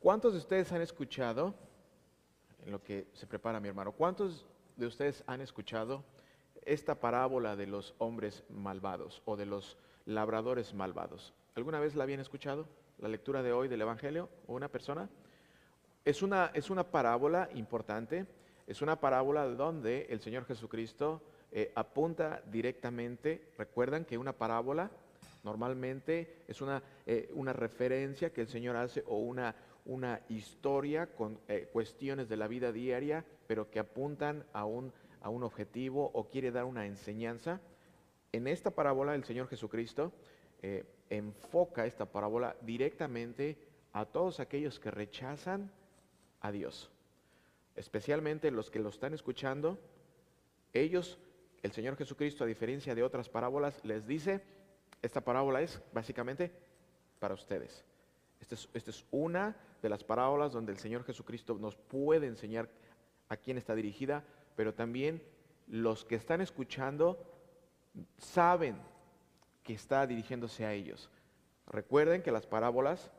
¿Cuántos de ustedes han escuchado, en lo que se prepara mi hermano, cuántos de ustedes han escuchado esta parábola de los hombres malvados o de los labradores malvados? ¿Alguna vez la habían escuchado? La lectura de hoy del Evangelio o una persona. Es una, es una parábola importante, es una parábola donde el Señor Jesucristo eh, apunta directamente, recuerdan que una parábola normalmente es una, eh, una referencia que el Señor hace o una, una historia con eh, cuestiones de la vida diaria, pero que apuntan a un, a un objetivo o quiere dar una enseñanza. En esta parábola el Señor Jesucristo enfoca esta parábola directamente a todos aquellos que rechazan a Dios, especialmente los que lo están escuchando, ellos el Señor Jesucristo, a diferencia de otras parábolas, les dice, esta parábola es básicamente para ustedes. Esta es, una de las parábolas donde el Señor Jesucristo nos puede enseñar a quién está dirigida, pero también los que están escuchando saben que está dirigiéndose a ellos. Recuerden que las parábolas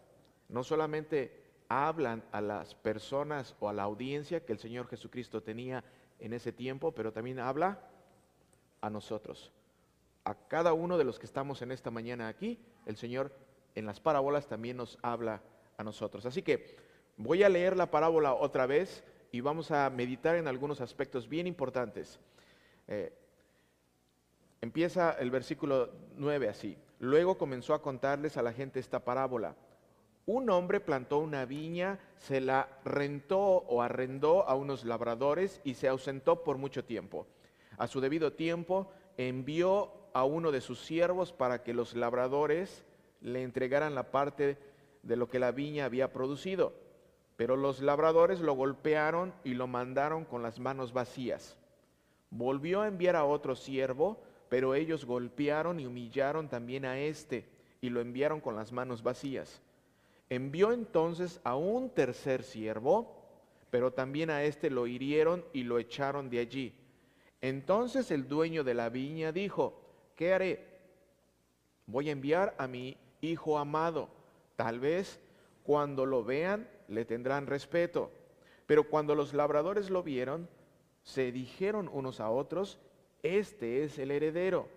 no solamente hablan a las personas o a la audiencia que el Señor Jesucristo tenía en ese tiempo, pero también habla a nosotros. A cada uno de los que estamos en esta mañana aquí, el Señor en las parábolas también nos habla a nosotros. Así que voy a leer la parábola otra vez y vamos a meditar en algunos aspectos bien importantes. Eh, empieza el versículo 9 así. Luego comenzó a contarles a la gente esta parábola. Un hombre plantó una viña, se la rentó o arrendó a unos labradores y se ausentó por mucho tiempo. A su debido tiempo envió a uno de sus siervos para que los labradores le entregaran la parte de lo que la viña había producido. Pero los labradores lo golpearon y lo mandaron con las manos vacías. Volvió a enviar a otro siervo, pero ellos golpearon y humillaron también a éste y lo enviaron con las manos vacías. Envió entonces a un tercer siervo, pero también a éste lo hirieron y lo echaron de allí. Entonces el dueño de la viña dijo, ¿qué haré? Voy a enviar a mi hijo amado. Tal vez cuando lo vean le tendrán respeto. Pero cuando los labradores lo vieron, se dijeron unos a otros, este es el heredero,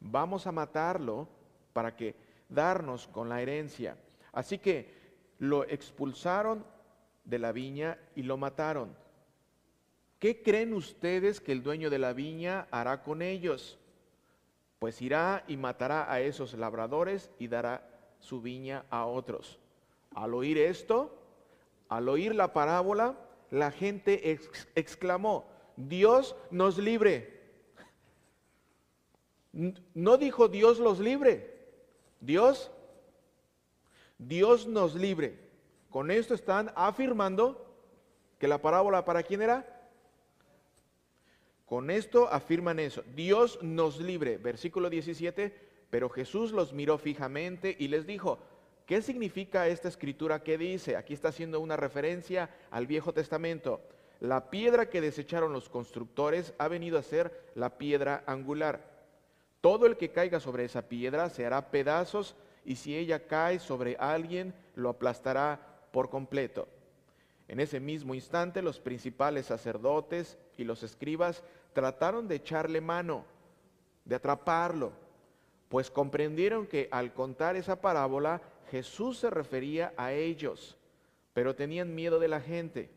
vamos a matarlo para que darnos con la herencia. Así que lo expulsaron de la viña y lo mataron. ¿Qué creen ustedes que el dueño de la viña hará con ellos? Pues irá y matará a esos labradores y dará su viña a otros. Al oír esto, al oír la parábola, la gente exclamó, Dios nos libre. No dijo Dios los libre, Dios, Dios nos libre. Con esto están afirmando que la parábola para quién era? Con esto afirman eso. Dios nos libre. Versículo 17. Pero Jesús los miró fijamente y les dijo, ¿qué significa esta escritura que dice? Aquí está haciendo una referencia al Viejo Testamento. La piedra que desecharon los constructores ha venido a ser la piedra angular. Todo el que caiga sobre esa piedra se hará pedazos y si ella cae sobre alguien, lo aplastará por completo. En ese mismo instante los principales sacerdotes y los escribas trataron de echarle mano, de atraparlo, pues comprendieron que al contar esa parábola Jesús se refería a ellos, pero tenían miedo de la gente.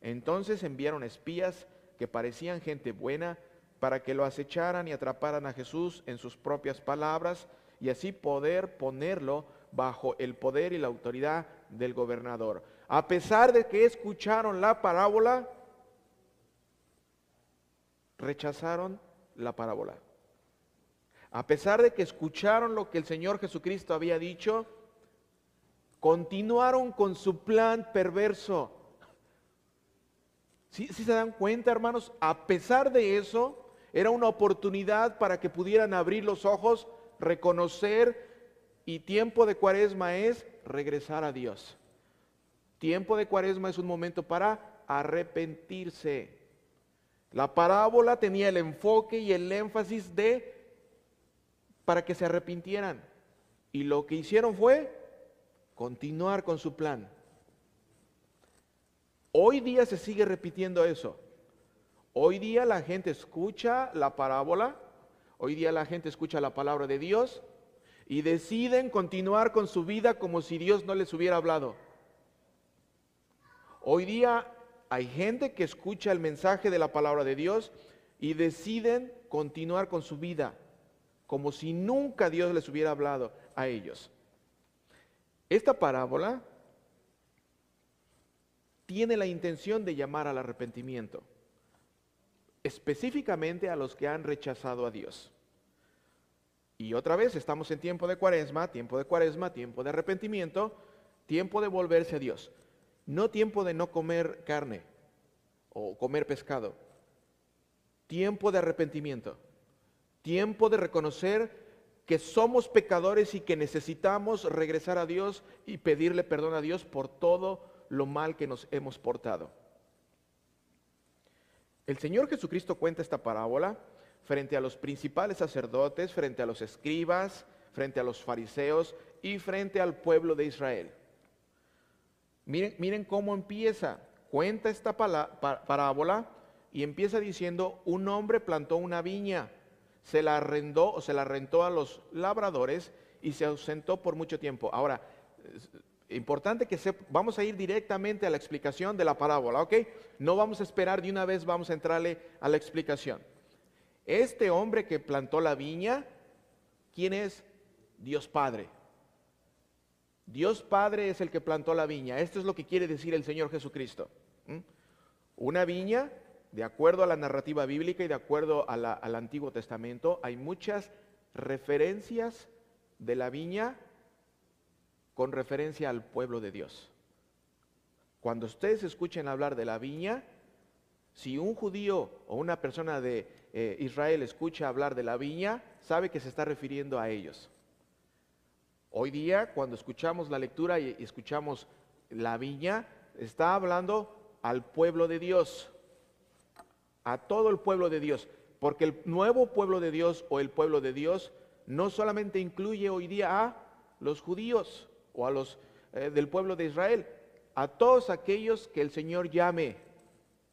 Entonces enviaron espías que parecían gente buena para que lo acecharan y atraparan a Jesús en sus propias palabras y así poder ponerlo bajo el poder y la autoridad del gobernador. A pesar de que escucharon la parábola, rechazaron la parábola. A pesar de que escucharon lo que el Señor Jesucristo había dicho, continuaron con su plan perverso. Si se dan cuenta, hermanos? A pesar de eso, era una oportunidad para que pudieran abrir los ojos, reconocer, y tiempo de cuaresma es regresar a Dios. Tiempo de cuaresma es un momento para arrepentirse. La parábola tenía el enfoque y el énfasis de para que se arrepintieran. Y lo que hicieron fue continuar con su plan. Hoy día se sigue repitiendo eso. Hoy día la gente escucha la parábola, hoy día la gente escucha la palabra de Dios y deciden continuar con su vida como si Dios no les hubiera hablado. Hoy día hay gente que escucha el mensaje de la palabra de Dios y deciden continuar con su vida como si nunca Dios les hubiera hablado a ellos. Esta parábola tiene la intención de llamar al arrepentimiento, específicamente a los que han rechazado a Dios. Y otra vez estamos en tiempo de cuaresma, tiempo de cuaresma, tiempo de arrepentimiento, tiempo de volverse a Dios. No tiempo de no comer carne o comer pescado. Tiempo de arrepentimiento. Tiempo de reconocer que somos pecadores y que necesitamos regresar a Dios y pedirle perdón a Dios por todo lo mal que nos hemos portado. El Señor Jesucristo cuenta esta parábola frente a los principales sacerdotes, frente a los escribas, frente a los fariseos y frente al pueblo de Israel. Miren, cómo empieza. Cuenta esta parábola y empieza diciendo, un hombre plantó una viña, se la arrendó o se la rentó a los labradores y se ausentó por mucho tiempo. Ahora, importante que se, vamos a ir directamente a la explicación de la parábola, ¿ok? No vamos a esperar de una vez, vamos a entrarle a la explicación. Este hombre que plantó la viña, ¿quién es? Dios Padre. Dios Padre es el que plantó la viña. Esto es lo que quiere decir el Señor Jesucristo. Una viña, de acuerdo a la narrativa bíblica y de acuerdo al Antiguo Testamento, hay muchas referencias de la viña con referencia al pueblo de Dios. Cuando ustedes escuchen hablar de la viña, si un judío o una persona de eh, Israel escucha hablar de la viña, sabe que se está refiriendo a ellos. Hoy día, cuando escuchamos la lectura y escuchamos la viña, está hablando al pueblo de Dios, a todo el pueblo de Dios, porque el nuevo pueblo de Dios o el pueblo de Dios no solamente incluye hoy día a los judíos, o a los eh, del pueblo de Israel, a todos aquellos que el Señor llame,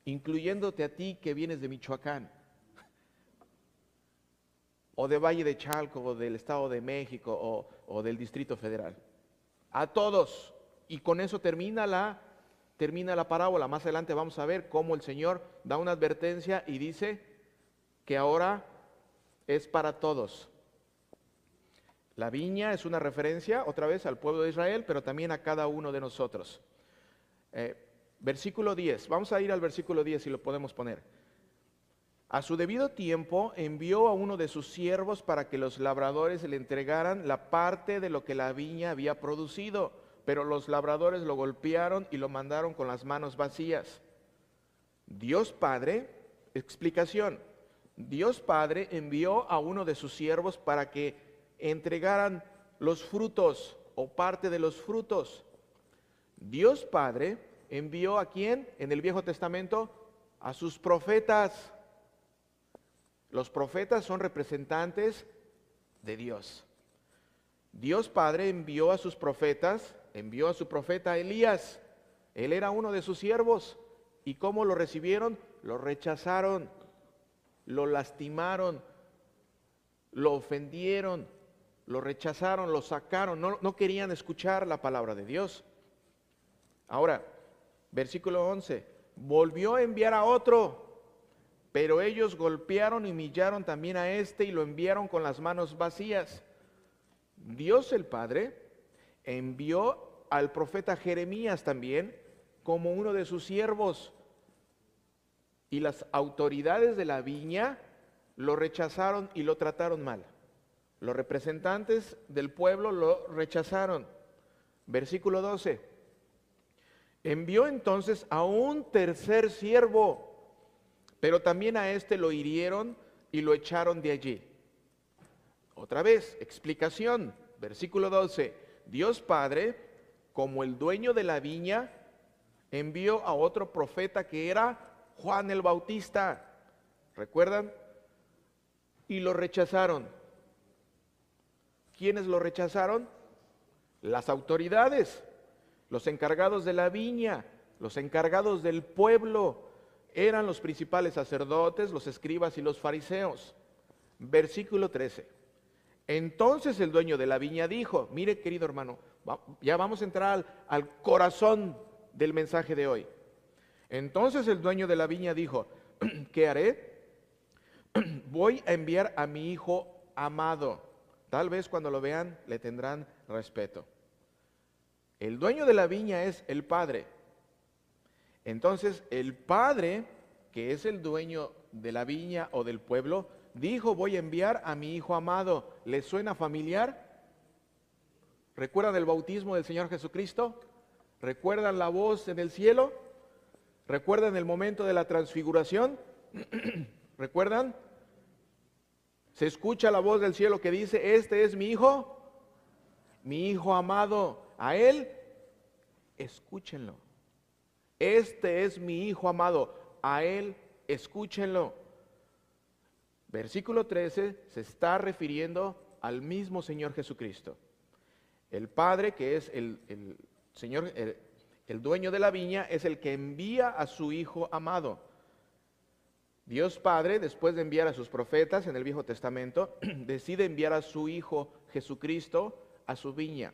incluyéndote a ti que vienes de Michoacán, o de Valle de Chalco, o del Estado de México, o, del Distrito Federal. A todos. Y con eso termina la, termina la parábola. Más adelante vamos a ver cómo el Señor da una advertencia y dice que ahora es para todos. La viña es una referencia otra vez al pueblo de Israel, pero también a cada uno de nosotros. Eh, versículo 10, vamos a ir al versículo 10 si lo podemos poner. A su debido tiempo envió a uno de sus siervos para que los labradores le entregaran la parte de lo que la viña había producido, pero los labradores lo golpearon y lo mandaron con las manos vacías. Dios Padre, explicación, Dios Padre envió a uno de sus siervos para que entregaran los frutos o parte de los frutos. Dios Padre envió a quién en el Viejo Testamento? A sus profetas. Los profetas son representantes de Dios. Dios Padre envió a sus profetas, envió a su profeta Elías. Él era uno de sus siervos. ¿Y cómo lo recibieron? Lo rechazaron, lo lastimaron, lo ofendieron, lo rechazaron, lo sacaron, no, querían escuchar la palabra de Dios. Ahora, versículo 11, volvió a enviar a otro, pero ellos golpearon y humillaron también a este y lo enviaron con las manos vacías. Dios el Padre envió al profeta Jeremías también como uno de sus siervos. Y las autoridades de la viña lo rechazaron y lo trataron mal. Los representantes del pueblo lo rechazaron. Versículo 12. Envió entonces a un tercer siervo, pero también a este lo hirieron y lo echaron de allí. Otra vez, explicación. Versículo 12. Dios Padre, como el dueño de la viña, envió a otro profeta que era Juan el Bautista. ¿Recuerdan? Y lo rechazaron. ¿Quiénes lo rechazaron? Las autoridades, los encargados de la viña, los encargados del pueblo, eran los principales sacerdotes, los escribas y los fariseos. Versículo 13. Entonces el dueño de la viña dijo, mire querido hermano, ya vamos a entrar al, corazón del mensaje de hoy. Entonces el dueño de la viña dijo, ¿qué haré? Voy a enviar a mi hijo amado. Tal vez cuando lo vean le tendrán respeto. El dueño de la viña es el padre. Entonces el padre, que es el dueño de la viña o del pueblo, dijo, voy a enviar a mi hijo amado. ¿Le suena familiar? ¿Recuerdan el bautismo del Señor Jesucristo? ¿Recuerdan la voz en el cielo? ¿Recuerdan el momento de la transfiguración? ¿Recuerdan? Se escucha la voz del cielo que dice, este es mi hijo, mi hijo amado. A él, escúchenlo. Este es mi hijo amado. A él, escúchenlo. Versículo 13 se está refiriendo al mismo Señor Jesucristo. El Padre, que es el, Señor, el dueño de la viña, es el que envía a su Hijo amado. Dios Padre, después de enviar a sus profetas en el Viejo Testamento, decide enviar a su Hijo Jesucristo a su viña,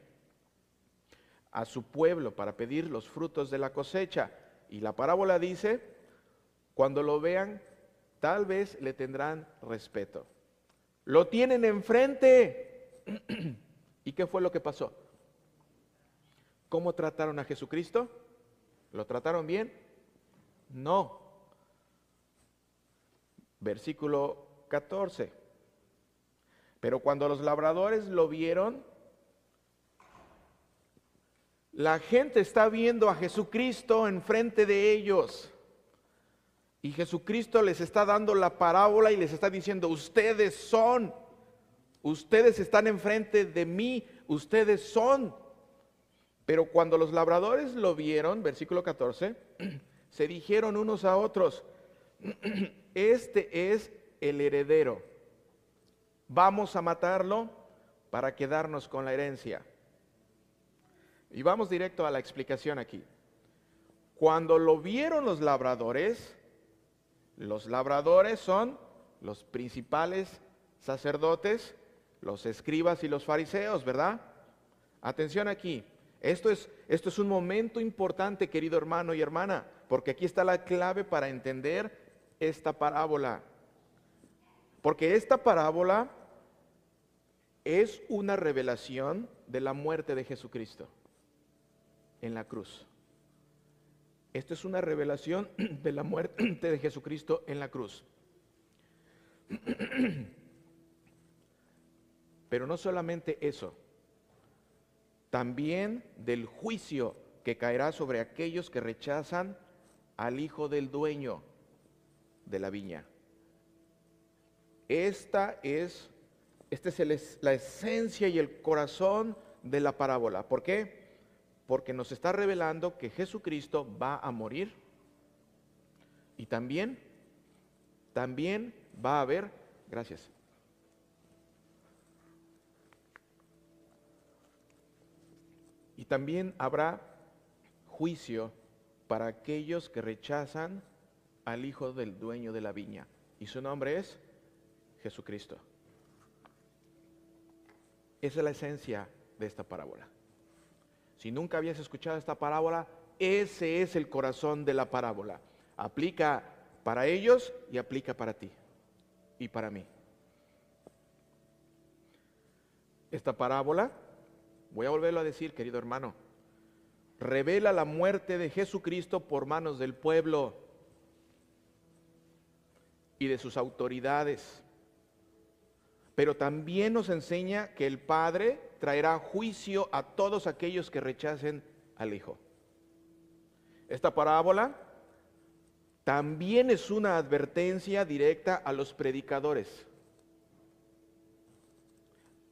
a su pueblo, para pedir los frutos de la cosecha. Y la parábola dice, cuando lo vean, tal vez le tendrán respeto. Lo tienen enfrente. ¿Y qué fue lo que pasó? ¿Cómo trataron a Jesucristo? ¿Lo trataron bien? No. Versículo 14. Pero cuando los labradores lo vieron, la gente está viendo a Jesucristo enfrente de ellos. Y Jesucristo les está dando la parábola y les está diciendo, ustedes son, ustedes están enfrente de mí, ustedes son. Pero cuando los labradores lo vieron, versículo 14, se dijeron unos a otros, este es el heredero, vamos a matarlo para quedarnos con la herencia. Y vamos directo a la explicación aquí. Cuando lo vieron los labradores, los labradores son los principales sacerdotes, los escribas y los fariseos, ¿verdad? Atención aquí. Esto es, esto es un momento importante, querido hermano y hermana, porque aquí está la clave para entender esta parábola. Porque esta parábola es una revelación de la muerte de Jesucristo en la cruz. Esto es una revelación de la muerte de Jesucristo en la cruz. Pero no solamente eso, también del juicio que caerá sobre aquellos que rechazan al hijo del dueño de la viña. Esta es, esta es la esencia y el corazón de la parábola. ¿Por qué? Porque nos está revelando que Jesucristo va a morir y también, también va a haber, gracias, Y también habrá juicio para aquellos que rechazan al hijo del dueño de la viña. Y su nombre es Jesucristo. Esa es la esencia de esta parábola. Si nunca habías escuchado esta parábola, ese es el corazón de la parábola. Aplica para ellos y aplica para ti y para mí. Esta parábola Voy a volverlo a decir, querido hermano. Revela la muerte de Jesucristo por manos del pueblo y de sus autoridades. Pero también nos enseña que el Padre traerá juicio a todos aquellos que rechacen al Hijo. Esta parábola también es una advertencia directa a los predicadores,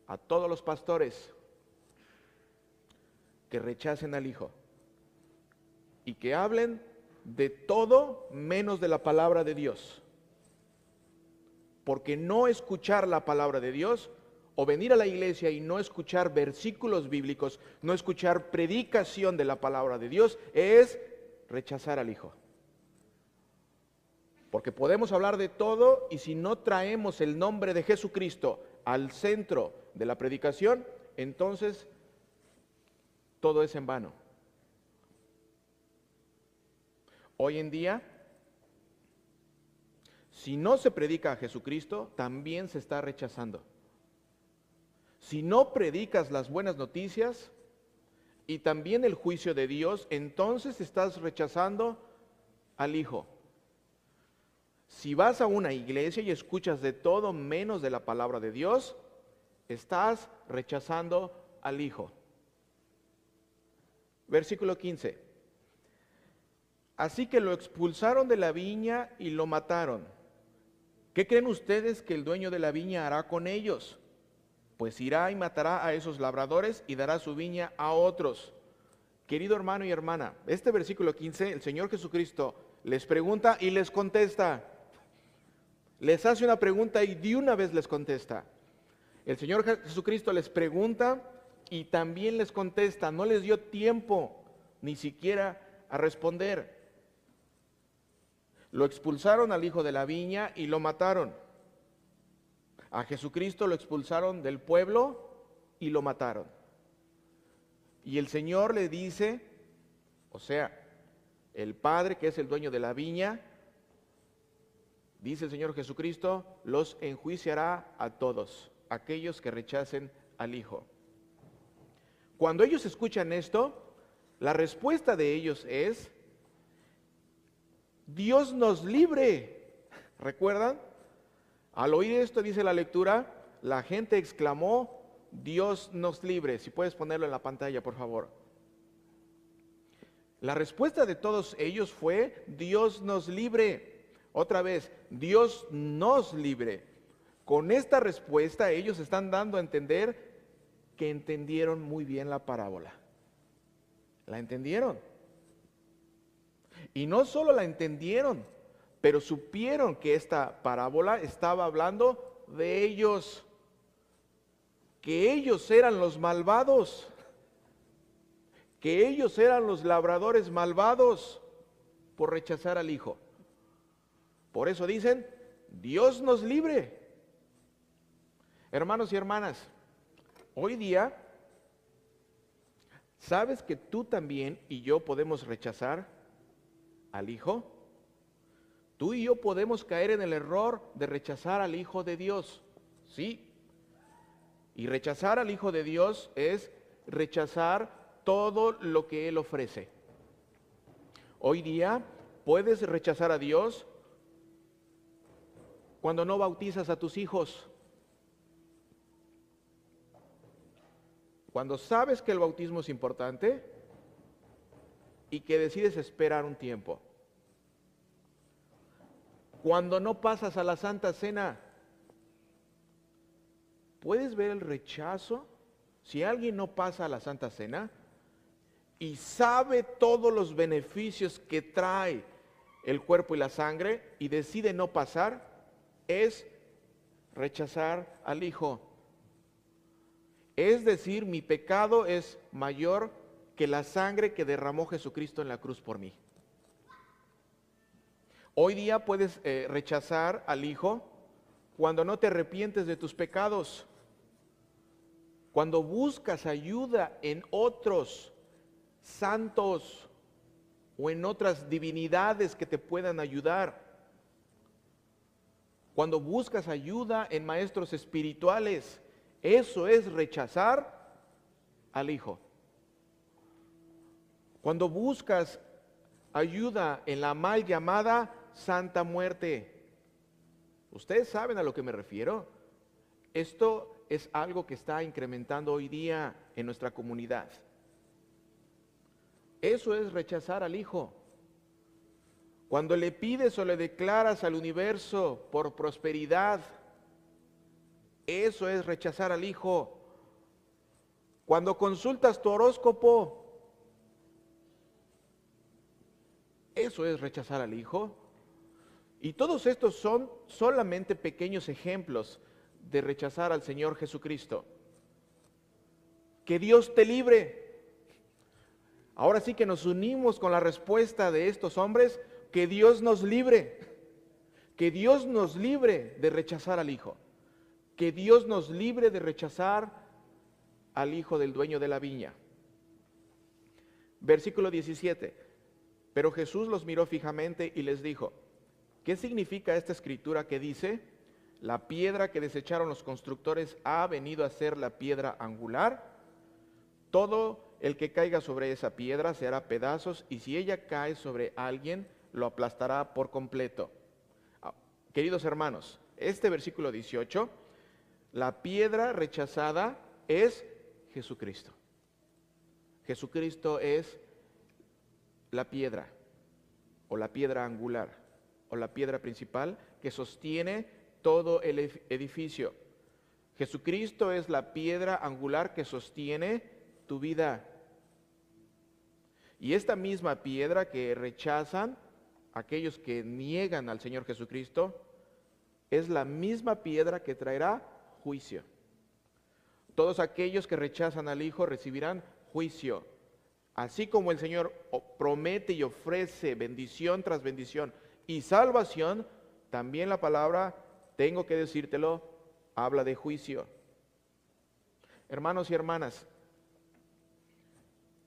a todos los pastores, que rechacen al Hijo y que hablen de todo menos de la palabra de Dios. Porque no escuchar la palabra de Dios o venir a la iglesia y no escuchar versículos bíblicos, no escuchar predicación de la palabra de Dios, es rechazar al Hijo. Porque podemos hablar de todo y si no traemos el nombre de Jesucristo al centro de la predicación, entonces todo es en vano. Hoy en día, si no se predica a Jesucristo, también se está rechazando. Si no predicas las buenas noticias y también el juicio de Dios, entonces estás rechazando al Hijo. Si vas a una iglesia y escuchas de todo menos de la palabra de Dios, estás rechazando al Hijo. Versículo 15. Así que lo expulsaron de la viña y lo mataron. ¿Qué creen ustedes que el dueño de la viña hará con ellos? Pues irá y matará a esos labradores y dará su viña a otros. Querido hermano y hermana, este versículo 15, el Señor Jesucristo les pregunta y les contesta. Les hace una pregunta y de una vez les contesta. El Señor Jesucristo les pregunta y también les contesta. No les dio tiempo ni siquiera a responder. Lo expulsaron al hijo de la viña y lo mataron. A Jesucristo lo expulsaron del pueblo y lo mataron. Y el Señor le dice, o sea, el Padre que es el dueño de la viña, dice el Señor Jesucristo, los enjuiciará a todos, aquellos que rechacen al Hijo. Cuando ellos escuchan esto, la respuesta de ellos es, Dios nos libre. ¿Recuerdan? Al oír esto, dice la lectura, la gente exclamó, Dios nos libre. Si puedes ponerlo en la pantalla, por favor. La respuesta de todos ellos fue, Dios nos libre. Otra vez, Dios nos libre. Con esta respuesta ellos están dando a entender que entendieron muy bien la parábola. ¿La entendieron? Y no solo la entendieron, pero supieron que esta parábola estaba hablando de ellos, que ellos eran los malvados, que ellos eran los labradores malvados por rechazar al Hijo. Por eso dicen, Dios nos libre. Hermanos y hermanas, hoy día, ¿sabes que tú también y yo podemos rechazar al Hijo? Tú y yo podemos caer en el error de rechazar al Hijo de Dios. Sí. Y rechazar al Hijo de Dios es rechazar todo lo que Él ofrece. Hoy día puedes rechazar a Dios cuando no bautizas a tus hijos. Cuando sabes que el bautismo es importante y que decides esperar un tiempo. Cuando no pasas a la Santa Cena, ¿puedes ver el rechazo? Si alguien no pasa a la Santa Cena y sabe todos los beneficios que trae el cuerpo y la sangre y decide no pasar, es rechazar al Hijo. Es decir, mi pecado es mayor que la sangre que derramó Jesucristo en la cruz por mí. Hoy día puedes eh, rechazar al Hijo cuando no te arrepientes de tus pecados, cuando buscas ayuda en otros santos o en otras divinidades que te puedan ayudar cuando buscas ayuda en maestros espirituales, eso es rechazar al Hijo. Cuando buscas ayuda en la mal llamada Santa Muerte, ustedes saben a lo que me refiero. Esto es algo que está incrementando hoy día en nuestra comunidad. Eso es rechazar al Hijo. Cuando le pides o le declaras al universo por prosperidad, eso es rechazar al Hijo. Cuando consultas tu horóscopo, eso es rechazar al Hijo. Y todos estos son solamente pequeños ejemplos de rechazar al Señor Jesucristo. Que Dios te libre. Ahora sí que nos unimos con la respuesta de estos hombres, que Dios nos libre, que Dios nos libre de rechazar al Hijo, que Dios nos libre de rechazar al Hijo del dueño de la viña. Versículo 17. Pero Jesús los miró fijamente y les dijo, ¿qué significa esta escritura que dice, la piedra que desecharon los constructores ha venido a ser la piedra angular? Todo el que caiga sobre esa piedra se hará pedazos y si ella cae sobre alguien, lo aplastará por completo. Ah, queridos hermanos, este versículo 18, la piedra rechazada es Jesucristo. Jesucristo es la piedra o la piedra angular o la piedra principal que sostiene todo el edificio. Jesucristo es la piedra angular que sostiene tu vida. Y esta misma piedra que rechazan aquellos que niegan al Señor Jesucristo es la misma piedra que traerá juicio. Todos aquellos que rechazan al Hijo recibirán juicio. Así como el Señor promete y ofrece bendición tras bendición y salvación, también la palabra, tengo que decírtelo, habla de juicio. Hermanos y hermanas,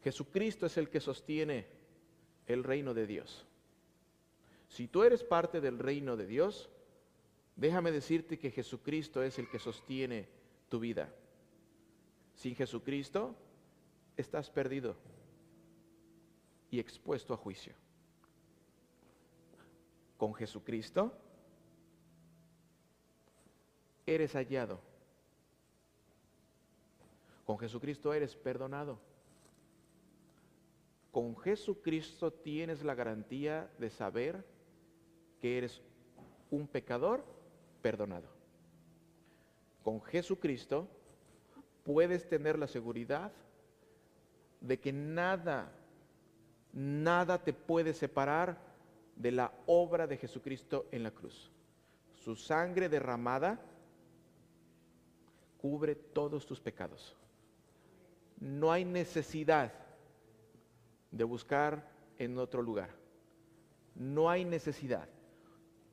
Jesucristo es el que sostiene el reino de Dios. Si tú eres parte del reino de Dios, déjame decirte que Jesucristo es el que sostiene tu vida. Sin Jesucristo, estás perdido y expuesto a juicio. Con Jesucristo eres hallado. Con Jesucristo eres perdonado. Con Jesucristo tienes la garantía de saber que eres un pecador perdonado. Con Jesucristo puedes tener la seguridad de que nada, nada te puede separar de la obra de Jesucristo en la cruz. Su sangre derramada cubre todos tus pecados. No hay necesidad de buscar en otro lugar. No hay necesidad.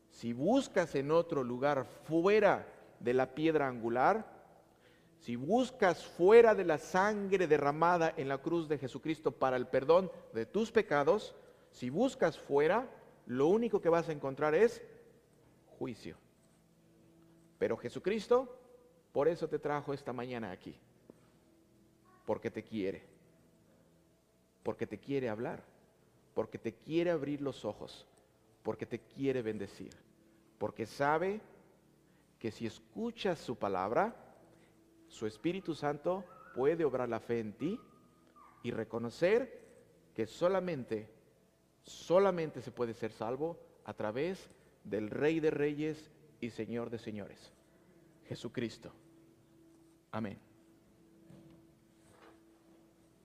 Si buscas en otro lugar fuera de la piedra angular, si buscas fuera de la sangre derramada en la cruz de Jesucristo para el perdón de tus pecados, si buscas fuera, lo único que vas a encontrar es juicio. Pero Jesucristo, por eso te trajo esta mañana aquí, porque te quiere, porque te quiere hablar, porque te quiere abrir los ojos, porque te quiere bendecir, porque sabe que si escuchas su palabra, su Espíritu Santo puede obrar la fe en ti y reconocer que solamente, solamente se puede ser salvo a través del Rey de Reyes y Señor de Señores, Jesucristo. Amén.